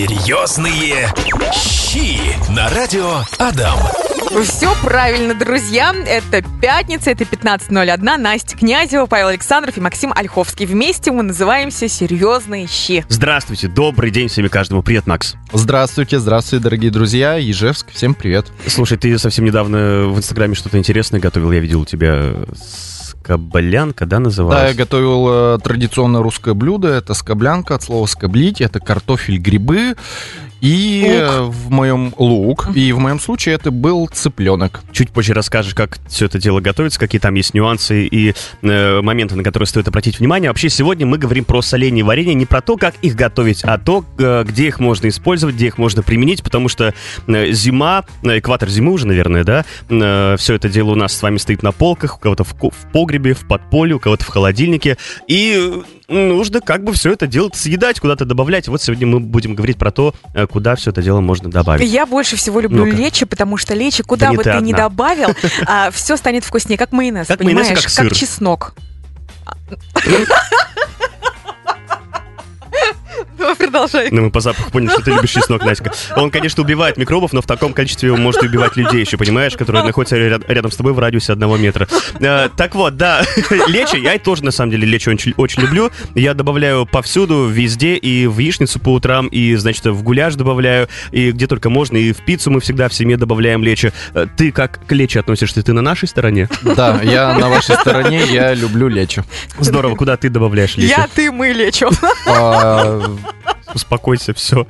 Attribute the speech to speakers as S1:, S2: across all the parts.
S1: Серьезные щи на радио Адам.
S2: Все правильно, друзья. Это пятница, это 15.01. Настя Князева, Павел Александров и Максим Ольховский. Вместе мы называемся «Серьезные щи».
S3: Здравствуйте, добрый день всем и каждому. Привет, Макс.
S4: Здравствуйте, здравствуйте, дорогие друзья. Ежевск, всем привет.
S3: Слушай, ты совсем недавно в Инстаграме что-то интересное готовил. Я видел у тебя скоблянка, да, называлась?
S4: Да, я готовил э, традиционное русское блюдо. Это скоблянка от слова скоблить. Это картофель, грибы и
S2: Лук.
S4: э, в моем лук. И в моем случае это был цыпленок.
S3: Чуть позже расскажешь, как все это дело готовится, какие там есть нюансы и э, моменты, на которые стоит обратить внимание. Вообще, сегодня мы говорим про соленье и варенье, не про то, как их готовить, а то, э, где их можно использовать, где их можно применить, потому что э, зима, э, экватор зимы уже, наверное, да, все это дело у нас с вами стоит на полках, у кого-то в, в погребе, в подполе, у кого-то в холодильнике, и э, нужно как бы все это дело съедать, куда-то добавлять. Вот сегодня мы будем говорить про то, э, куда все это дело можно добавить.
S2: Я больше всего люблю
S3: Ну-ка.
S2: лечи, потому что лечи, куда
S3: Да не
S2: бы
S3: ты
S2: ты ни
S3: одна.
S2: добавил, все станет вкуснее, как майонез,
S3: Как майонез и
S2: понимаешь?
S3: как
S2: чеснок. Ну, продолжай.
S3: Ну, мы по запаху поняли, что ты любишь чеснок, Настя. Он, конечно, убивает микробов, но в таком количестве он может и убивать людей еще, понимаешь, которые находятся ряд- рядом с тобой в радиусе одного метра. Э, так вот, да, лечи, я тоже, на самом деле, лечи очень, очень люблю. Я добавляю повсюду, везде, и в яичницу по утрам, и, значит, в гуляш добавляю, и где только можно, и в пиццу мы всегда в семье добавляем лечи. Э, Ты как к лечи относишься? Ты на нашей стороне?
S4: Да, я на вашей стороне, я люблю лечо.
S3: Здорово, куда ты добавляешь лечи?
S2: Я, ты, мы лечу.
S3: Успокойся, все.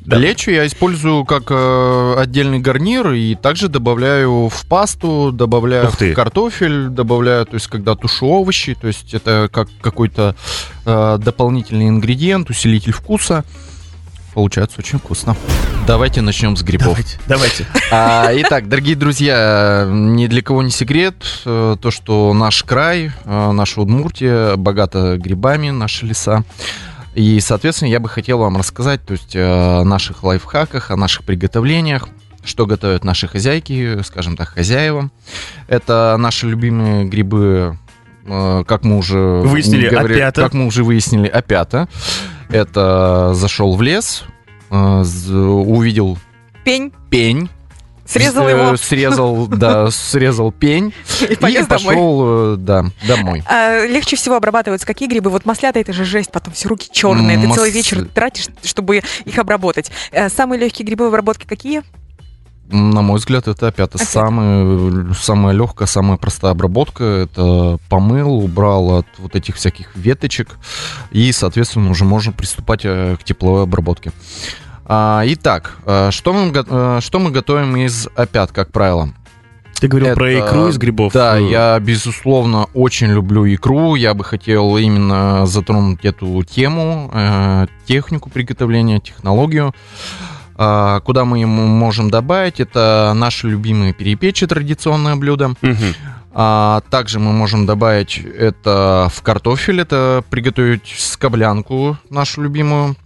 S3: Да.
S4: Лечо я использую как э, отдельный гарнир и также добавляю в пасту, добавляю
S3: Ух ты.
S4: в картофель, добавляю, то есть когда тушу овощи, то есть это как какой-то э, дополнительный ингредиент, усилитель вкуса. Получается очень вкусно. Давайте начнем с грибов.
S3: Давайте, давайте.
S4: А, итак, дорогие друзья, ни для кого не секрет, э, то, что наш край, э, наша Удмуртия богата грибами, наши леса. И, соответственно, я бы хотел вам рассказать то есть, о наших лайфхаках, о наших приготовлениях, что готовят наши хозяйки, скажем так, хозяева. Это наши любимые грибы, э, как мы уже
S3: Выяснили, опята.
S4: как мы уже выяснили, опята. Это зашел в лес, э, увидел
S2: Пень,
S4: пень,
S2: срезал
S4: Э,
S2: его
S4: Срезал, да, срезал пень
S2: и
S4: и
S2: полез домой.
S4: пошел, э, да, домой.
S2: А, легче всего обрабатываются какие грибы? Вот маслята это же жесть, потом все руки черные. Ты
S4: Мас-
S2: целый вечер тратишь, чтобы их обработать. Э, Самые легкие грибы в обработке какие?
S4: На мой взгляд, это опять
S2: Опята.
S4: самая, самая легкая, самая простая обработка. Это помыл, убрал от вот этих всяких веточек. И, соответственно, уже можно приступать к тепловой обработке. А, итак, э, что мы, э, что мы готовим из опят, как правило?
S3: Ты говорил про
S4: Это-
S3: икру из грибов.
S4: Да,
S3: Э,
S4: я, безусловно, очень люблю икру. Я бы хотел именно затронуть эту тему, технику приготовления, технологию. А, Куда мы ему можем добавить? Это наши любимые перепечи, традиционное блюдо. А также мы можем добавить это в картофель, это приготовить скоблянку нашу любимую.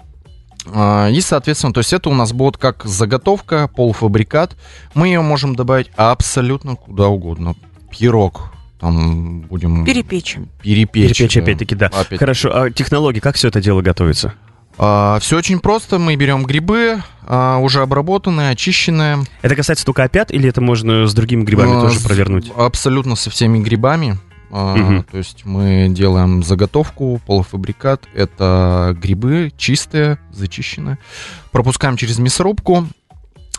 S4: А, И, соответственно, то есть это у нас будет как заготовка, полуфабрикат. Мы ее можем добавить абсолютно куда угодно. Пирог, там будем
S2: Перепечь.
S4: перепечь.
S3: Перепечь, опять-таки, да.
S4: Опять.
S3: Хорошо, а технологии, как все это дело готовится?
S4: все очень просто. Мы берем грибы, а, уже обработанные, очищенные.
S3: Это касается только опят, или это можно с другими грибами
S4: А,
S3: тоже провернуть?
S4: Абсолютно со всеми грибами.
S3: Мгм.
S4: То есть мы делаем заготовку, полуфабрикат. Это грибы чистые, зачищенные. Пропускаем через мясорубку.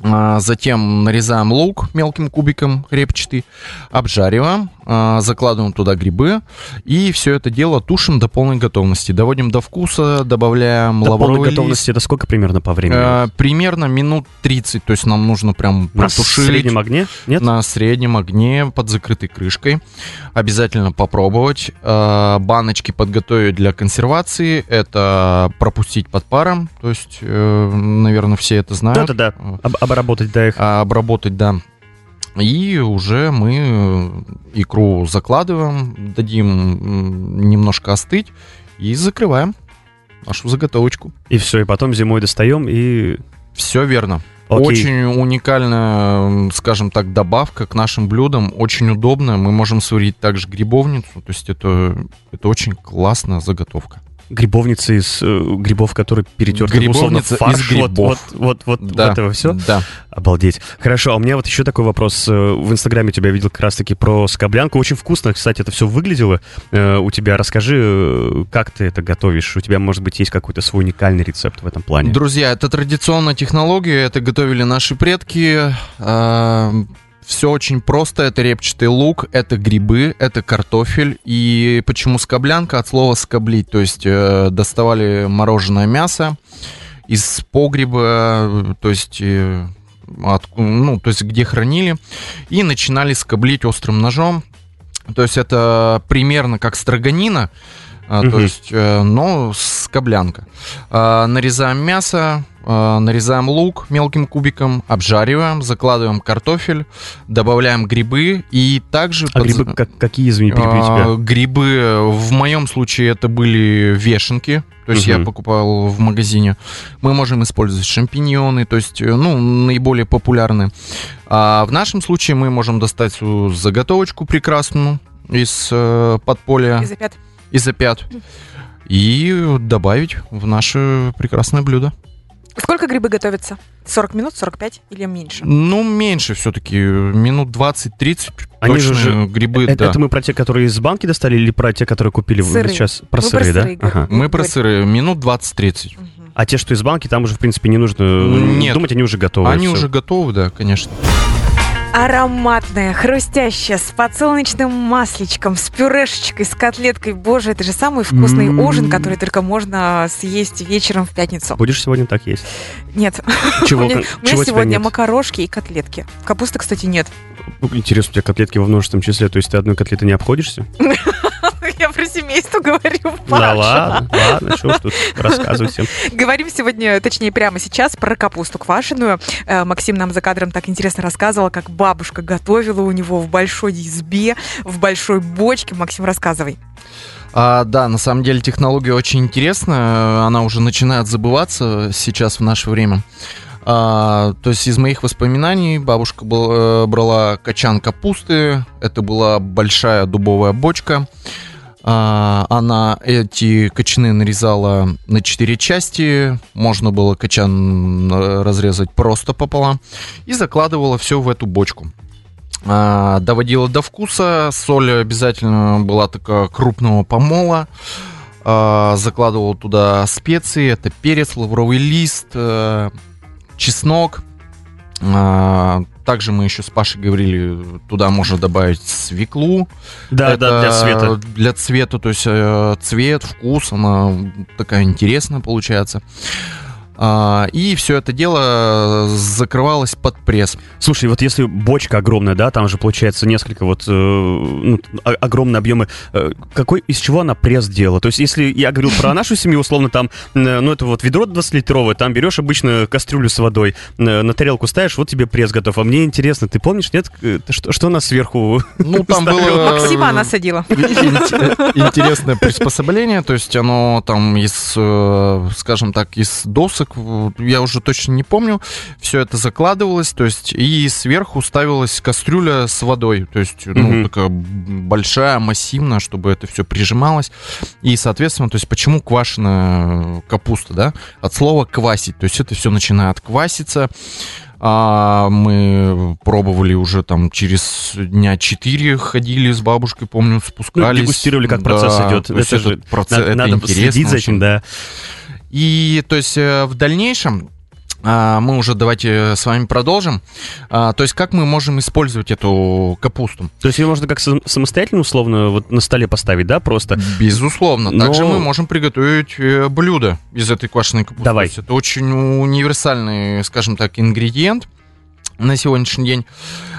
S4: А, Затем нарезаем лук мелким кубиком репчатый, обжариваем, а, закладываем туда грибы и все это дело тушим до полной готовности. Доводим до вкуса, добавляем
S3: До полной
S4: лавровый
S3: готовности
S4: лист.
S3: это сколько примерно по времени?
S4: Э, Примерно минут 30, то есть нам нужно прям
S3: На
S4: протушить.
S3: среднем огне? Нет?
S4: На среднем огне под закрытой крышкой. Обязательно попробовать. Э, Баночки подготовить для консервации. Это пропустить под паром. То есть, наверное, все это знают.
S3: Да-да-да. Об- обработать, да, их.
S4: Обработать, да. И уже мы э, икру закладываем, дадим немножко остыть и закрываем нашу заготовочку.
S3: И все, и потом зимой достаем и...
S4: Все верно.
S3: Окей.
S4: Очень уникальная, скажем так, добавка к нашим блюдам. Очень удобная. Мы можем сварить также грибовницу. То есть это, это очень классная заготовка.
S3: Грибовница из э, грибов, которые перетерты
S4: Грибовница
S3: условно, в
S4: из
S3: фарш. Вот,
S4: грибов.
S3: Вот, вот, вот,
S4: Да,
S3: вот это все.
S4: Да.
S3: Обалдеть. Хорошо, а у меня вот еще такой вопрос. Э, В Инстаграме тебя видел как раз-таки про скоблянку. Очень вкусно, кстати, это все выглядело э, у тебя. Расскажи, э, как ты это готовишь? У тебя, может быть, есть какой-то свой уникальный рецепт в этом плане?
S4: Друзья, это традиционная технология, это готовили наши предки. Все очень просто. Это репчатый лук, это грибы, это картофель. И почему скоблянка? От слова скоблить. То есть э, доставали мороженое мясо из погреба, э, то есть, э, от- ну, то есть где хранили, и начинали скоблить острым ножом. То есть это примерно как строганина, а, то есть, э, но скоблянка. А, нарезаем мясо, нарезаем лук мелким кубиком, обжариваем, закладываем картофель, добавляем грибы и также...
S3: А
S4: подз-
S3: грибы как- какие, извини, перебью
S4: а,
S3: тебя?
S4: Грибы, в моем случае это были вешенки, то есть я
S3: Мгм.
S4: покупал в магазине. Мы можем использовать шампиньоны, то есть, э, ну, наиболее популярные. А в нашем случае мы можем достать свою заготовочку прекрасную из э, подполя,
S2: Из опят.
S4: из опят, и добавить в наше прекрасное блюдо.
S2: Сколько грибы готовятся? 40 минут, 45 или меньше?
S4: Ну, меньше все-таки, минут 20-30
S3: Они
S4: точно
S3: же-
S4: грибы,
S3: это,
S4: да.
S3: это мы про те, которые из банки достали, или про те, которые купили
S2: Сырые.
S3: сейчас? Про
S2: Мы про
S3: сырые, да?
S2: сырые говорим.
S3: Ага.
S4: Мы про
S2: Говорит.
S4: сыры, минут 20-30.
S2: Мгм.
S3: А те, что из банки, там уже, в принципе, не нужно э,
S4: Нет.
S3: думать, они уже готовы.
S4: Они
S3: всё.
S4: уже готовы, да, конечно.
S2: Ароматная, хрустящая, с подсолнечным масличком, с пюрешечкой, с котлеткой. Боже, это же самый вкусный
S3: М.
S2: ужин, который только можно съесть вечером в пятницу.
S3: Будешь сегодня так есть?
S2: Нет,
S3: Чего,
S2: у меня,
S3: кон-
S2: у меня
S3: чего
S2: сегодня
S3: нет?
S2: макарошки и котлетки. Капусты, кстати, нет.
S3: Ну, Интересно, у тебя котлетки во множественном числе, то есть ты одной котлеты не обходишься?
S2: Семейство говорю,
S3: Да
S2: Паша.
S3: ладно, ладно, что ж тут рассказывайте.
S2: Говорим сегодня, точнее, прямо сейчас про капусту квашеную. Э, Максим нам за кадром так интересно рассказывал, как бабушка готовила у него в большой избе, в большой бочке. Максим, рассказывай.
S4: А, да, на самом деле технология очень интересная. Она уже начинает забываться сейчас в наше время. А, то есть из моих воспоминаний бабушка был- э, брала качан капусты. Это была большая дубовая бочка. А, она эти качаны нарезала на четыре части. Можно было качан э, разрезать просто пополам. И закладывала все в эту бочку. А, доводила до вкуса. Соль обязательно была такая крупного помола. А, закладывал туда специи. Это перец, лавровый лист, э, чеснок. А, также мы еще с Пашей говорили, туда можно добавить свеклу.
S3: Да,
S4: Это
S3: да, для света.
S4: Для цвета, то есть э, цвет, вкус, она такая интересная получается. А, и все это дело закрывалось под пресс.
S3: Слушай, вот если бочка огромная, да, там же получается несколько вот, э, ну, о- огромные объемы. э, какой, из чего она пресс делала? То есть, если я говорил про нашу семью, условно, там, э, ну, это вот ведро 20-литровое, там берешь обычно кастрюлю с водой, э, на тарелку ставишь, вот тебе пресс готов. А мне интересно, ты помнишь, нет, э, что, что у нас сверху?
S4: Ну, там было...
S2: Максима она садила.
S4: Ин- Интересное приспособление, то есть оно там из, э, скажем так, из досок, в- я уже точно не помню, все это закладывалось, то есть и сверху ставилась кастрюля с водой, то есть ну,
S3: Мгм.
S4: такая большая, массивная, чтобы это все прижималось. И, соответственно, то есть почему квашеная капуста, да? От слова квасить, то есть это все начинает кваситься. А мы пробовали уже там через дня четыре ходили с бабушкой, помню, спускались.
S3: Ну, дегустировали, как процесс
S4: Да,
S3: идет.
S4: то есть
S3: Это же
S4: процесс,
S3: Надо,
S4: это
S3: надо
S4: интересно
S3: следить за этим, да.
S4: И то есть э, в дальнейшем а, мы уже давайте с вами продолжим. А, То есть как мы можем использовать эту капусту?
S3: То есть ее можно как сам- самостоятельно, условно, вот на столе поставить, да, просто?
S4: Безусловно.
S3: Но-
S4: Также мы можем приготовить э, блюдо из этой квашеной капусты.
S3: Давай.
S4: Это очень универсальный, скажем так, ингредиент на сегодняшний день.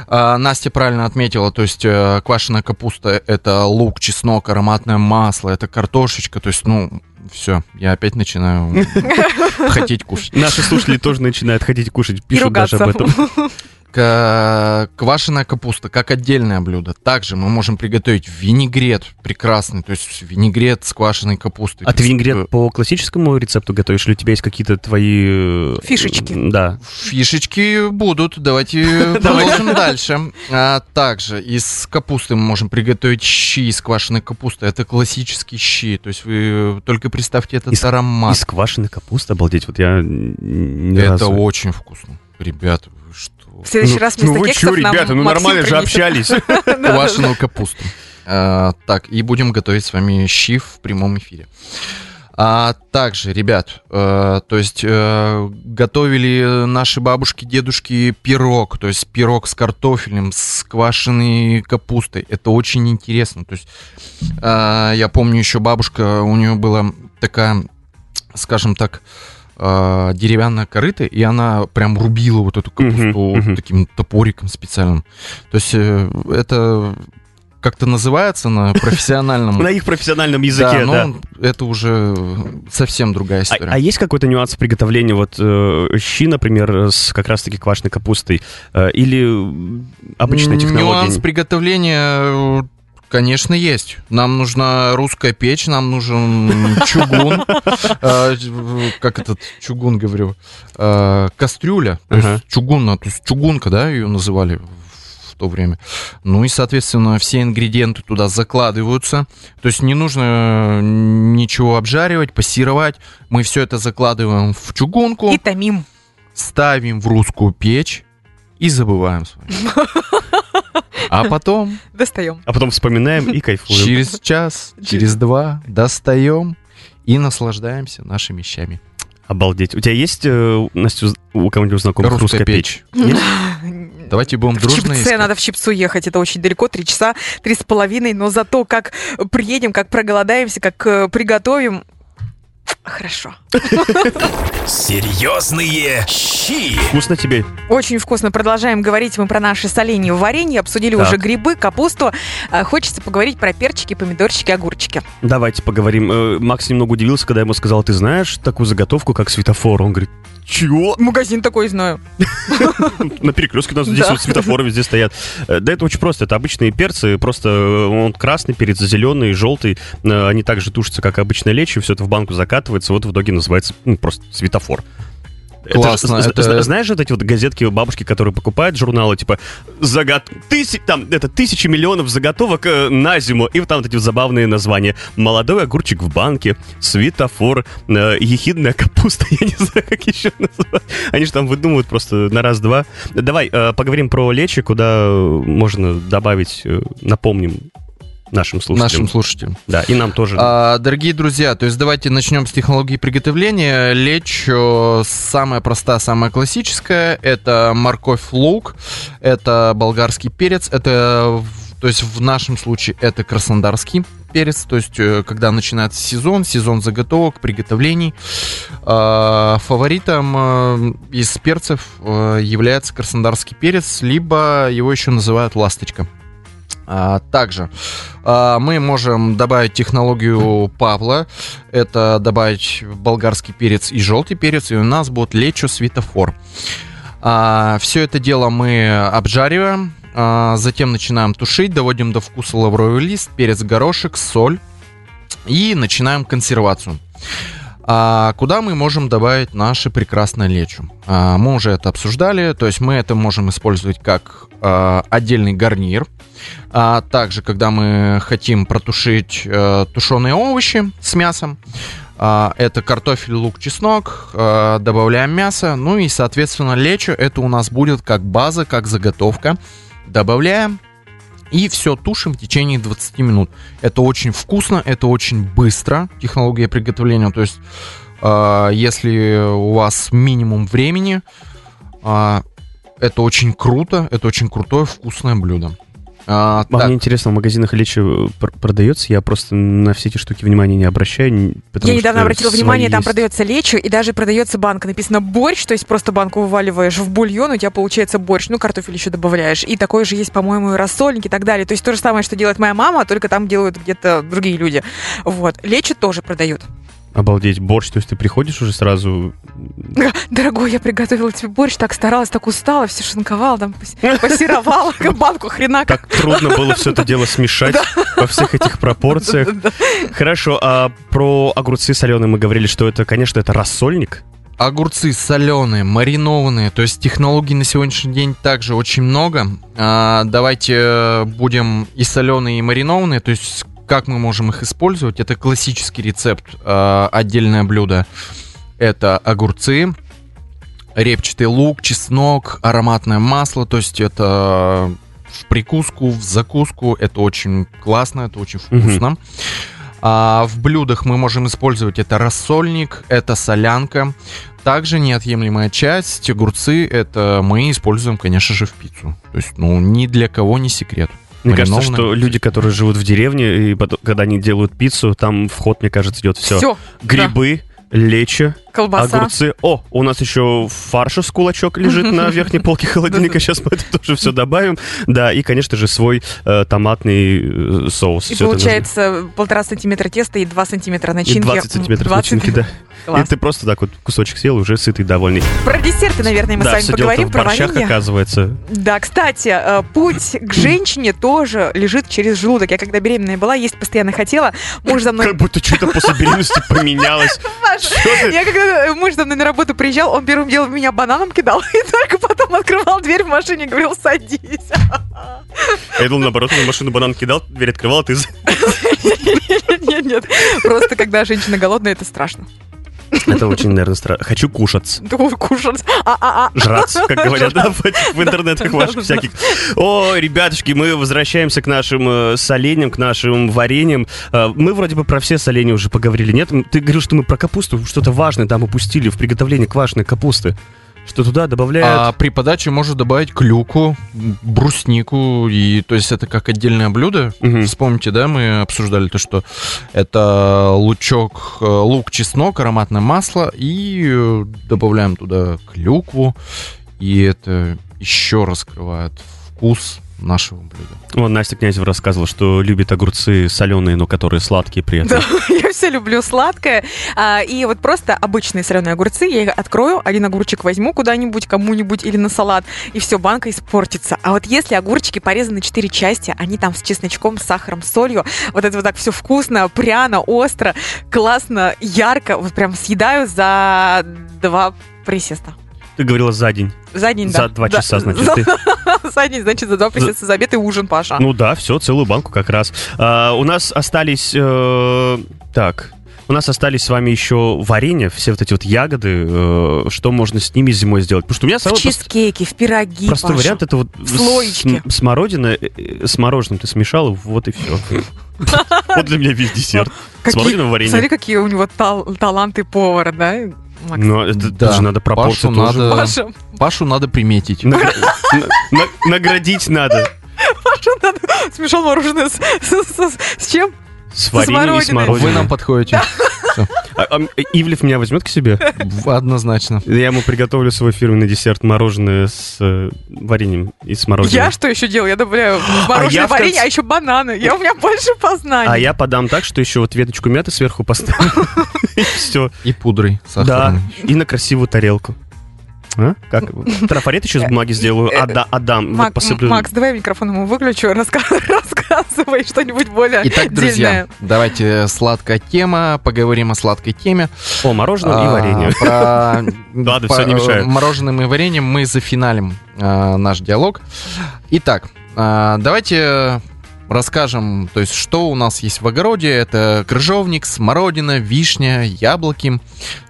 S4: А, Настя правильно отметила, то есть э, квашеная капуста это лук, чеснок, ароматное масло, это картошечка, то есть, ну, все, я опять начинаю хотеть кушать.
S3: Наши слушатели тоже начинают хотеть кушать, пишут даже об этом.
S4: Ка- Квашеная капуста как отдельное блюдо. Также мы можем приготовить винегрет прекрасный, то есть винегрет с квашеной капустой.
S3: А ты винегрет по классическому рецепту готовишь, или у тебя есть какие-то твои... э,
S2: Фишечки.
S3: Да.
S4: Фишечки будут, давайте продолжим дальше. А также из капусты мы можем приготовить щи из квашеной капусты. Это классические щи, то есть вы только представьте этот аромат.
S3: Из квашеной капусты, обалдеть, вот я
S4: Это очень вкусно. Что?
S2: В следующий
S3: Ну,
S2: раз
S3: ну
S2: вместо
S3: вы
S2: кексов
S3: чё,
S2: нам
S3: ребята, ну
S2: Максим
S3: нормально же
S2: принесет.
S3: общались.
S2: Да-да-да.
S4: Квашеную капусту. А, Так, и будем готовить с вами щи в прямом эфире. А также, ребят, э, то есть э, готовили наши бабушки, дедушки пирог, то есть пирог с картофелем, с квашеной капустой. Это очень интересно. То есть э, я помню еще бабушка, у нее была такая, скажем так, э, деревянная корыта, и она прям рубила вот эту капусту вот
S3: мгм.
S4: таким топориком специальным. То есть э, это как-то называется на профессиональном
S3: На их профессиональном языке,
S4: да, но это уже совсем другая
S3: А,
S4: история.
S3: а есть какой-то нюанс в приготовлении вот э, щи, например, с как раз-таки квашеной капустой? Э, или обычная технология?
S4: Нюанс приготовления, э, конечно, есть. Нам нужна русская печь, нам нужен чугун. Э, Как этот чугун, говорю? Э, Кастрюля. То есть чугунна, то есть чугунка, да, ее называли в то время. Ну и, соответственно, все ингредиенты туда закладываются. То есть не нужно ничего обжаривать, пассировать. Мы все это закладываем в чугунку
S2: И томим.
S4: ставим в русскую печь и забываем с вами. А потом
S2: Достаем.
S3: А потом вспоминаем и кайфуем.
S4: через час, через два достаем и наслаждаемся нашими щами.
S3: Обалдеть. У тебя есть, э, Настя, у кого-нибудь знакомых
S4: Русская
S3: русская печь? Есть?
S4: Давайте будем
S2: В
S4: дружно
S2: Чипце,
S4: искать.
S2: надо в Чипцу ехать, это очень далеко, три часа, три с половиной, но зато как приедем, как проголодаемся, как э, приготовим, хорошо.
S1: Серьезные щи.
S3: Вкусно тебе?
S2: Очень вкусно. Продолжаем говорить мы про наши соленья в варенье, обсудили
S3: Так.
S2: уже грибы, капусту. А, Хочется поговорить про перчики, помидорчики, огурчики.
S3: Давайте поговорим. Э, Макс немного удивился, когда я ему сказал, ты знаешь такую заготовку, как светофор? Он говорит, чего?
S2: Магазин такой знаю.
S3: На перекрестке у нас здесь вот светофоры везде стоят. Э, Да это очень просто. Это обычные перцы. Просто э, он красный перец, зеленый, желтый. Э, Они также тушатся, как обычная лечь, и все это в банку закатывается. Вот в итоге называется ну, просто светофор. Это
S4: Классно, это-
S3: зна- Знаешь вот эти вот газетки бабушки, которые покупают журналы, типа загот... тысяч, там, это тысячи миллионов заготовок э, на зиму, и вот там вот эти вот забавные названия. Молодой огурчик в банке, светофор, э, ехидная капуста, я не знаю, как еще назвать. Они же там выдумывают просто на раз-два. Давай э, поговорим про лечи, куда э, можно добавить, э, напомним нашим слушателям.
S4: Нашим слушателям.
S3: Да, и нам тоже.
S4: А, дорогие друзья, то есть давайте начнем с технологии приготовления. Лечь э, самая простая, самая классическая. Это морковь, лук, это болгарский перец, это, то есть в нашем случае это краснодарский перец, то есть э, когда начинается сезон, сезон заготовок, приготовлений. А, Фаворитом э, из перцев э, является краснодарский перец, либо его еще называют ласточка. А, Также а, мы можем добавить технологию Павла. Это добавить болгарский перец и желтый перец, и у нас будет лечо светофор. все это дело мы обжариваем, а, затем начинаем тушить, доводим до вкуса лавровый лист, перец, горошек, соль и начинаем консервацию. А куда мы можем добавить наше прекрасное лечо? А, мы уже это обсуждали, то есть мы это можем использовать как а, отдельный гарнир. А также, когда мы хотим протушить э, тушеные овощи с мясом, а, это картофель, лук, чеснок, э, добавляем мясо, ну и, соответственно, лечо это у нас будет как база, как заготовка. Добавляем и все тушим в течение 20 минут. Это очень вкусно, это очень быстро, технология приготовления. То есть, э, если у вас минимум времени, э, это очень круто, это очень крутое вкусное блюдо. А,
S3: А
S4: так,
S3: Мне интересно, в магазинах лечи э, пр- продается? Я просто на все эти штуки внимания не обращаю.
S2: Я недавно обратила внимание, там
S3: есть.
S2: продается лечо, и даже продается банка. Написано борщ, то есть просто банку вываливаешь в бульон, у тебя получается борщ. Ну, картофель еще добавляешь. И такое же есть, по-моему, и рассольник и так далее. То есть то же самое, что делает моя мама, только там делают где-то другие люди. Вот. Лечо тоже продают.
S3: Обалдеть, борщ, то есть ты приходишь уже сразу...
S2: Дорогой, я приготовила тебе борщ, так старалась, так устала, все шинковала, там пассеровала, банку хрена
S3: Так трудно было все это дело смешать во всех этих пропорциях. Хорошо, а про огурцы соленые мы говорили, что это, конечно, это рассольник.
S4: Огурцы соленые, маринованные, то есть технологий на сегодняшний день также очень много. А, давайте э, будем и соленые, и маринованные, то есть как мы можем их использовать. Это классический рецепт, а, отдельное блюдо. Это огурцы, репчатый лук, чеснок, ароматное масло, то есть это в прикуску, в закуску, это очень классно, это очень вкусно. А в блюдах мы можем использовать это рассольник, это солянка. Также неотъемлемая часть огурцы это мы используем, конечно же, в пиццу. То есть, ну, ни для кого не секрет.
S3: Мне кажется, что люди, которые живут в деревне, и потом, когда они делают пиццу, там вход, мне кажется, идет все.
S2: Все,
S3: Грибы, лечо,
S2: колбаса.
S3: огурцы. О, у нас еще фарша с кулачок лежит на верхней полке холодильника. Сейчас мы это тоже все добавим. Да, и, конечно же, свой э, томатный э, соус.
S2: И получается полтора сантиметра теста и два сантиметра
S3: И
S2: начинки.
S3: 20 сантиметров
S2: 20.
S3: начинки, да.
S2: Класс.
S3: И ты просто так вот кусочек съел, уже сытый, довольный.
S2: Про десерты, наверное, мы
S3: да,
S2: с вами
S3: все
S2: поговорим,
S3: дело в
S2: про
S3: борщах,
S2: варенье.
S3: оказывается.
S2: Да, кстати, э, путь к женщине тоже лежит через желудок. Я когда беременная была, есть постоянно хотела. Муж за мной...
S3: Как будто что-то после беременности поменялось.
S2: Я когда э, муж за мной на работу приезжал, он первым делом меня бананом кидал, и только потом открывал дверь в машине и говорил, садись.
S3: Я думал, наоборот, он машину банан кидал, дверь открывал, а ты...
S2: Нет, нет, просто когда женщина голодная, это страшно.
S3: Это очень, наверное, страшно. Хочу.
S2: Думаю, Кушать. А-а-а.
S3: Жраться, как говорят, да, в, этих- в интернетах ваших всяких. О, ребятушки, мы возвращаемся к нашим э, соленьям, к нашим вареньям. Э, мы вроде бы про все соленья уже поговорили. Нет, ты говорил, что мы про капусту что-то важное там упустили в приготовлении квашеной капусты. Что туда добавляют...
S4: А при подаче можно добавить клюку, бруснику, и то есть это как отдельное блюдо.
S3: Мгм.
S4: Вспомните, да, мы обсуждали то, что это лучок, э, лук, чеснок, ароматное масло, и э, добавляем туда клюкву, и это еще раскрывает вкус нашего блюда.
S3: Вон Настя Князева рассказывала, что любит огурцы соленые, но которые сладкие при этом.
S2: Да, я все люблю сладкое. А, и вот просто обычные соленые огурцы, я их открою, один огурчик возьму куда-нибудь, кому-нибудь или на салат, и все, банка испортится. А вот если огурчики порезаны на четыре части, они там с чесночком, с сахаром, с солью, вот это вот так все вкусно, пряно, остро, классно, ярко, вот прям съедаю за два присеста.
S3: Ты говорила за день.
S2: За день,
S3: За
S2: да.
S3: два
S2: Да.
S3: часа, значит,
S2: За-
S3: ты.
S2: За день, значит, за два присеста, за обед и ужин, Паша.
S3: Ну да, все, целую банку как раз. А, у нас остались... э, так... У нас остались с вами еще варенья, все вот эти вот ягоды. э, что можно с ними зимой сделать? Потому что у меня
S2: в
S3: самый прост-
S2: чизкейке, в пироги,
S3: простой
S2: Паша.
S3: вариант это вот
S2: в
S3: с- смородина э, э, с мороженым ты смешала, вот и все. Вот для меня весь десерт.
S2: Какие-
S3: Смородиновое варенье.
S2: Смотри, какие у него тал- таланты повара, да, Макс?
S3: Но это
S4: Да.
S3: тоже надо пропорции
S4: Пашу
S3: тоже.
S4: надо-
S2: Паша,
S4: Пашу надо приметить.
S3: Награ- на- на- Наградить надо.
S2: Паша надо смешал мороженое с, с- с- с чем?
S3: С вареньем и
S2: смородиной.
S4: Вы нам подходите.
S3: А- а Ивлев меня возьмет к себе?
S4: Однозначно.
S3: Я ему приготовлю свой фирменный десерт мороженое с э, вареньем и с мороженым.
S2: Я что еще делаю? Я добавляю в мороженое
S3: я в
S2: варенье,
S3: конце-
S2: а еще бананы. Я, у меня больше познаний.
S3: А я подам так, что еще вот веточку мяты сверху поставлю. И все.
S4: И пудрой
S3: Да.
S4: сахарной.
S3: И на красивую тарелку. А? Как? Трафарет еще с бумаги сделаю. Отда- Отдам. Вот
S2: Мак-
S3: посыплю.
S2: Макс, давай микрофон ему выключу, рассказывай что-нибудь более
S4: Итак, друзья,
S2: дельное.
S4: давайте сладкая тема, поговорим о сладкой теме.
S3: О, мороженое и
S4: А,
S3: варенье.
S4: Про
S3: Ладно,
S4: по-
S3: всё, не мешает.
S4: мороженым и вареньем мы зафиналим а, наш диалог. Итак, а, давайте расскажем, то есть, что у нас есть в огороде. Это крыжовник, смородина, вишня, яблоки.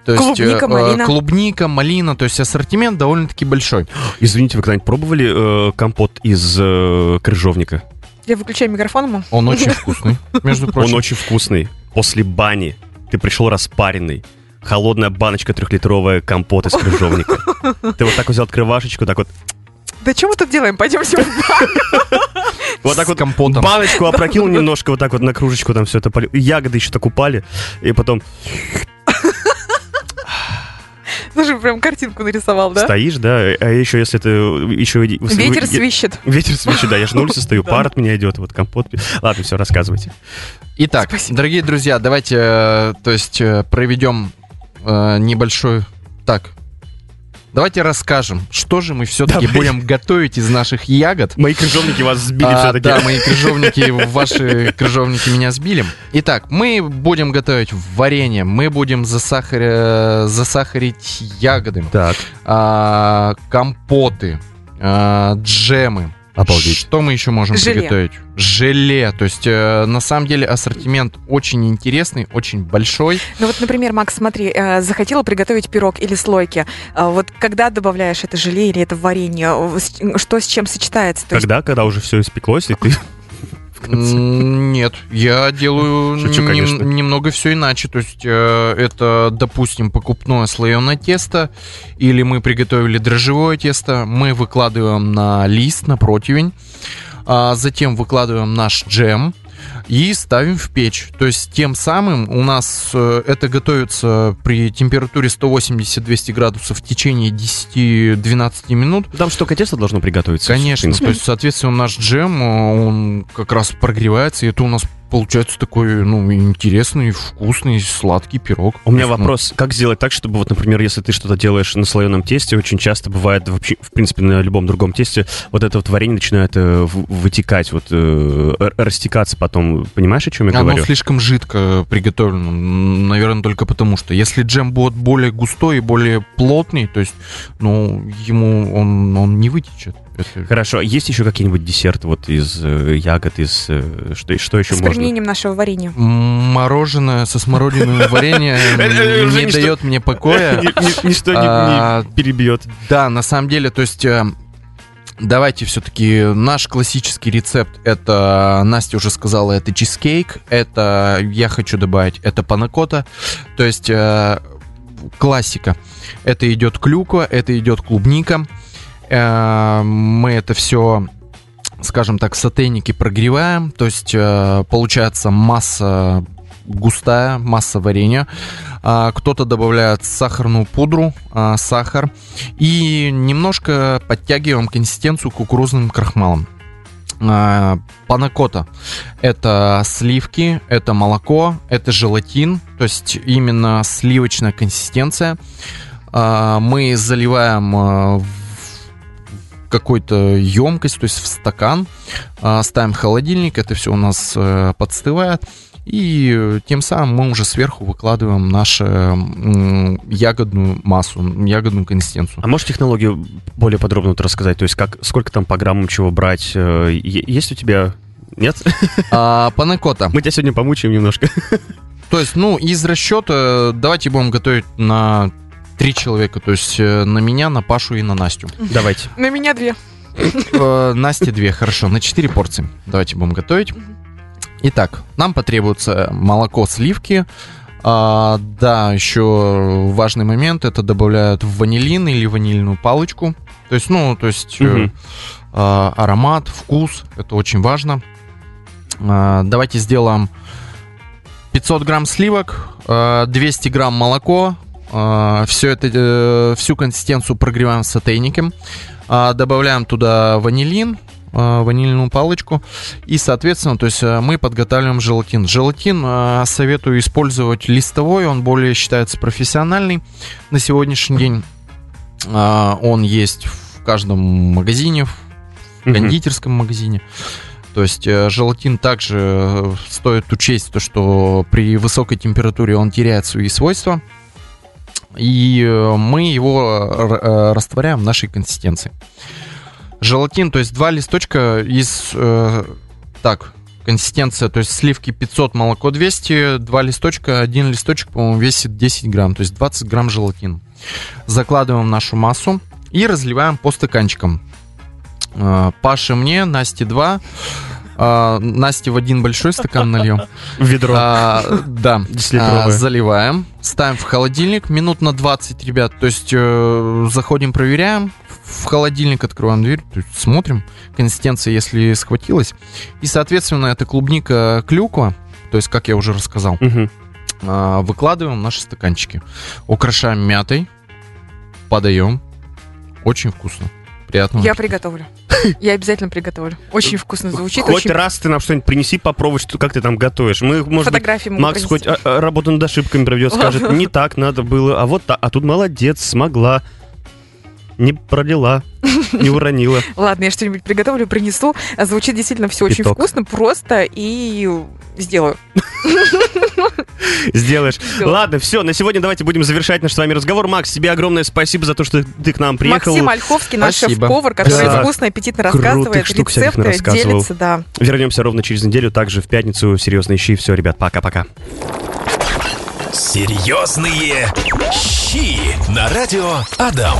S4: То есть,
S2: Клубника,
S4: э,
S2: малина.
S4: Клубника, малина. То есть, ассортимент довольно-таки большой.
S3: Извините, вы когда-нибудь пробовали э, компот из э, крыжовника?
S2: Я выключаю микрофон ему.
S4: Он очень вкусный, между
S3: Он
S4: прочим.
S3: очень вкусный. После бани ты пришел распаренный. Холодная баночка трехлитровая компот из крыжовника. Ты вот так взял открывашечку, так вот,
S2: Да что мы тут делаем? Пойдемте в баню.
S3: вот так вот
S4: компотом.
S3: баночку опрокинул немножко, вот так вот на кружечку там все это полил. Ягоды еще так упали. И потом
S2: Даже прям картинку нарисовал, да?
S3: Стоишь, да, а еще если ты еще... и-
S2: Ветер свищет.
S3: Ветер свищет, да, я же на улице стою, пар от меня идет, вот компот. Ладно, все, рассказывайте.
S4: Итак,
S2: Спасибо.
S4: дорогие друзья, давайте, э, то есть, э, проведем э, небольшой... Так, давайте расскажем, что же мы все-таки
S3: Давай.
S4: будем готовить из наших ягод.
S3: Мои крыжовники вас сбили
S4: А,
S3: все-таки.
S4: Да, мои крыжовники, ваши крыжовники меня сбили. Итак, мы будем готовить варенье, мы будем засахаря- засахарить ягоды,
S3: Так,
S4: а, компоты, а, джемы.
S3: Обалдеть.
S4: Что мы еще можем
S2: Желе.
S4: приготовить? Желе. То есть, э, на самом деле, ассортимент очень интересный, очень большой.
S2: Ну вот, например, Макс, смотри, э, захотела приготовить пирог или слойки. А Вот когда добавляешь это желе или это варенье, э, что с чем сочетается? То есть
S3: когда, когда уже все испеклось, и ты... в конце-
S4: Нет, я делаю
S3: Шучу,
S4: нем-
S3: конечно.
S4: немного все иначе. То есть э, это, допустим, покупное слоеное тесто, или мы приготовили дрожжевое тесто, мы выкладываем на лист, на противень, а затем выкладываем наш джем и ставим в печь. То есть тем самым у нас э, это готовится при температуре 180-200 градусов в течение 10-12 минут.
S3: Там что, теста должно приготовиться?
S4: Конечно, то есть, соответственно, наш джем, э, он как раз прогревается, и это у нас получается такой, ну, интересный, вкусный, сладкий пирог.
S3: У меня
S4: ну,
S3: вопрос, как сделать так, чтобы, вот, например, если ты что-то делаешь на слоеном тесте, очень часто бывает вообще, в принципе, на любом другом тесте, вот это вот варенье начинает э, вытекать, вот, э, растекаться потом. Понимаешь, о чем я
S4: Оно
S3: говорю?
S4: слишком жидко приготовлено, наверное, только потому что. Если джем будет более густой и более плотный, то есть, ну, ему он, он не вытечет. Это-
S3: Хорошо, есть еще какие-нибудь десерты вот из э, ягод, из... э, что, что еще
S2: с
S3: можно?
S2: применением нашего варенья.
S4: Мороженое со смородиной варенье
S3: Э,
S4: не дает мне покоя.
S3: Ни- ни- Ничто не-
S4: А,
S3: перебьет.
S4: Да, на самом деле, то есть... Давайте все-таки наш классический рецепт это Настя уже сказала, это чизкейк, это я хочу добавить, это панакота, то есть э, классика. Это идет клюква, это идет клубника. Э, мы это все, скажем так, сотейники прогреваем, то есть э, получается масса густая, масса варенья. А, Кто-то добавляет сахарную пудру, а, сахар и немножко подтягиваем консистенцию кукурузным крахмалом. А, Панакота – это сливки, это молоко, это желатин, то есть именно сливочная консистенция. Мы заливаем какой-то емкость, то есть в стакан, а, ставим в холодильник, это все у нас э, подстывает, и э, тем самым мы уже сверху выкладываем нашу ягодную массу, ягодную консистенцию.
S3: А можешь технологию более подробно вот рассказать? То есть как, сколько там по граммам чего брать? Э, Есть у тебя... Нет?
S4: А, панакота.
S3: Мы тебя сегодня помучаем немножко.
S4: То есть, ну, из расчета давайте будем готовить на три человека, то есть э, на меня, на Пашу и на Настю.
S3: Давайте.
S2: На меня две.
S4: Э, Насте две, хорошо, на четыре порции. Давайте будем готовить. Итак, нам потребуется молоко, сливки. А, да, еще важный момент, это добавляют в ванилин или ванильную палочку. То есть, ну, то есть
S3: Мгм.
S4: а, аромат, вкус, это очень важно. А, давайте сделаем 500 грамм сливок, а, 200 грамм молоко. Все это, э, всю консистенцию прогреваем с сотейником. А, добавляем туда ванилин, а, ванильную палочку. И, соответственно, то есть э, мы подготавливаем желатин. Желатин э, советую использовать листовой, он более считается профессиональный на сегодняшний день. А, Он есть в каждом магазине, в кондитерском магазине. То есть желатин также стоит учесть то, что при высокой температуре он теряет свои свойства. И э, мы его р- э, растворяем в нашей консистенции. Желатин, то есть два листочка из... э, так, консистенция, то есть сливки 500, молоко 200, два листочка, один листочек, по-моему, весит 10 грамм, то есть 20 грамм желатина. Закладываем нашу массу и разливаем по стаканчикам. Э, Паше мне, Насте 2. Насте в один большой стакан нальем.
S3: Ведро.
S4: А, да. А, заливаем, ставим в холодильник минут на 20, ребят. То есть э, заходим, проверяем, в холодильник открываем дверь, то есть смотрим консистенция, если схватилась. И, соответственно, это клубника клюква, то есть, как я уже рассказал,
S3: Мгм.
S4: а, выкладываем в наши стаканчики. Украшаем мятой. Подаем. Очень вкусно. Приятно.
S2: Я приготовлю. Я обязательно приготовлю. Очень вкусно звучит.
S3: Хоть
S2: очень...
S3: раз ты нам что-нибудь принеси, попробовать, что, как ты там готовишь. Мы, может быть,
S2: Фотографии могу
S3: Макс
S2: принести.
S3: хоть а, а, работу над ошибками проведет, скажет, не так надо было, а вот так. А тут молодец, смогла. Не пролила, не уронила.
S2: Ладно, я что-нибудь приготовлю, принесу. Звучит действительно все очень вкусно, просто и сделаю.
S3: Сделаешь. Ладно, все, на сегодня давайте будем завершать наш с вами разговор. Макс, тебе огромное спасибо за то, что ты к нам приехал.
S2: Максим Ольховский, наш шеф-повар, который
S3: Да.
S2: вкусно, аппетитно рассказывает
S3: штук
S2: рецепты,
S3: нарассказывал.
S2: делится, да.
S3: Вернемся ровно через неделю, также в пятницу. Серьезно ищи. Все, ребят, пока-пока.
S1: Серьезные щи на радио Адам.